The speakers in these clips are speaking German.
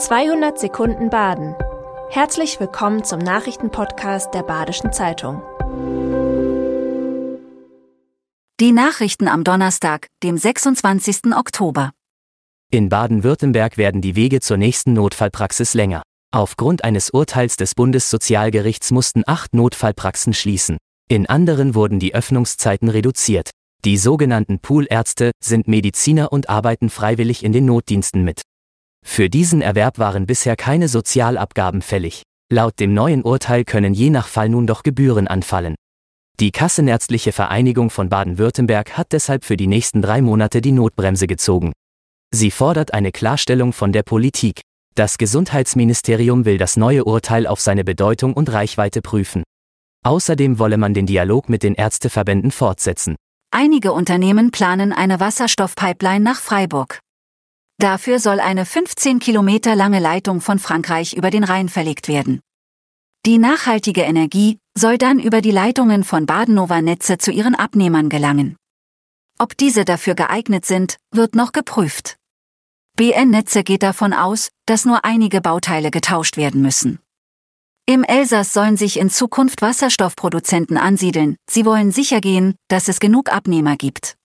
200 Sekunden Baden. Herzlich willkommen zum Nachrichtenpodcast der Badischen Zeitung. Die Nachrichten am Donnerstag, dem 26. Oktober. In Baden-Württemberg werden die Wege zur nächsten Notfallpraxis länger. Aufgrund eines Urteils des Bundessozialgerichts mussten acht Notfallpraxen schließen. In anderen wurden die Öffnungszeiten reduziert. Die sogenannten Poolärzte sind Mediziner und arbeiten freiwillig in den Notdiensten mit. Für diesen Erwerb waren bisher keine Sozialabgaben fällig. Laut dem neuen Urteil können je nach Fall nun doch Gebühren anfallen. Die Kassenärztliche Vereinigung von Baden-Württemberg hat deshalb für die nächsten drei Monate die Notbremse gezogen. Sie fordert eine Klarstellung von der Politik. Das Gesundheitsministerium will das neue Urteil auf seine Bedeutung und Reichweite prüfen. Außerdem wolle man den Dialog mit den Ärzteverbänden fortsetzen. Einige Unternehmen planen eine Wasserstoffpipeline nach Freiburg. Dafür soll eine 15 Kilometer lange Leitung von Frankreich über den Rhein verlegt werden. Die nachhaltige Energie soll dann über die Leitungen von Badenova Netze zu ihren Abnehmern gelangen. Ob diese dafür geeignet sind, wird noch geprüft. BN Netze geht davon aus, dass nur einige Bauteile getauscht werden müssen. Im Elsass sollen sich in Zukunft Wasserstoffproduzenten ansiedeln, sie wollen sichergehen, dass es genug Abnehmer gibt.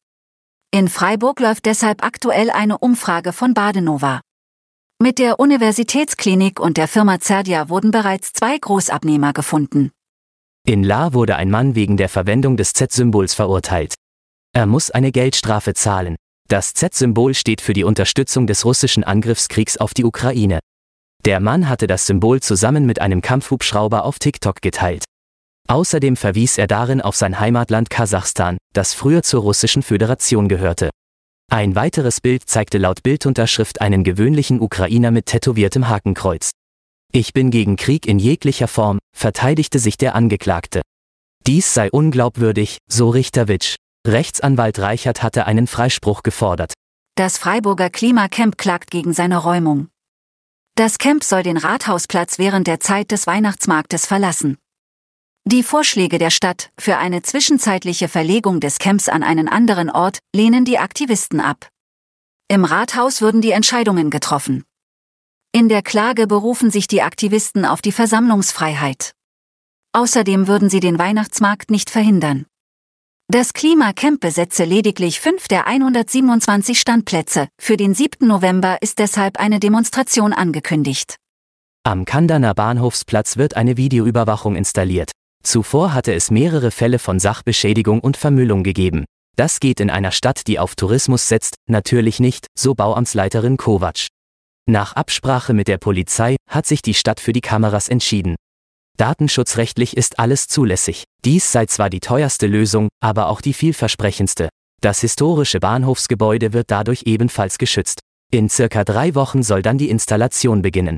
In Freiburg läuft deshalb aktuell eine Umfrage von Badenova. Mit der Universitätsklinik und der Firma Zerdia wurden bereits zwei Großabnehmer gefunden. In La wurde ein Mann wegen der Verwendung des Z-Symbols verurteilt. Er muss eine Geldstrafe zahlen. Das Z-Symbol steht für die Unterstützung des russischen Angriffskriegs auf die Ukraine. Der Mann hatte das Symbol zusammen mit einem Kampfhubschrauber auf TikTok geteilt. Außerdem verwies er darin auf sein Heimatland Kasachstan, das früher zur russischen Föderation gehörte. Ein weiteres Bild zeigte laut Bildunterschrift einen gewöhnlichen Ukrainer mit tätowiertem Hakenkreuz. Ich bin gegen Krieg in jeglicher Form, verteidigte sich der Angeklagte. Dies sei unglaubwürdig, so Richterwitsch. Rechtsanwalt Reichert hatte einen Freispruch gefordert. Das Freiburger Klimacamp klagt gegen seine Räumung. Das Camp soll den Rathausplatz während der Zeit des Weihnachtsmarktes verlassen. Die Vorschläge der Stadt für eine zwischenzeitliche Verlegung des Camps an einen anderen Ort lehnen die Aktivisten ab. Im Rathaus würden die Entscheidungen getroffen. In der Klage berufen sich die Aktivisten auf die Versammlungsfreiheit. Außerdem würden sie den Weihnachtsmarkt nicht verhindern. Das Klimacamp besetze lediglich fünf der 127 Standplätze. Für den 7. November ist deshalb eine Demonstration angekündigt. Am Kandaner Bahnhofsplatz wird eine Videoüberwachung installiert. Zuvor hatte es mehrere Fälle von Sachbeschädigung und Vermüllung gegeben. Das geht in einer Stadt, die auf Tourismus setzt, natürlich nicht, so Bauamtsleiterin Kovac. Nach Absprache mit der Polizei hat sich die Stadt für die Kameras entschieden. Datenschutzrechtlich ist alles zulässig. Dies sei zwar die teuerste Lösung, aber auch die vielversprechendste. Das historische Bahnhofsgebäude wird dadurch ebenfalls geschützt. In circa drei Wochen soll dann die Installation beginnen.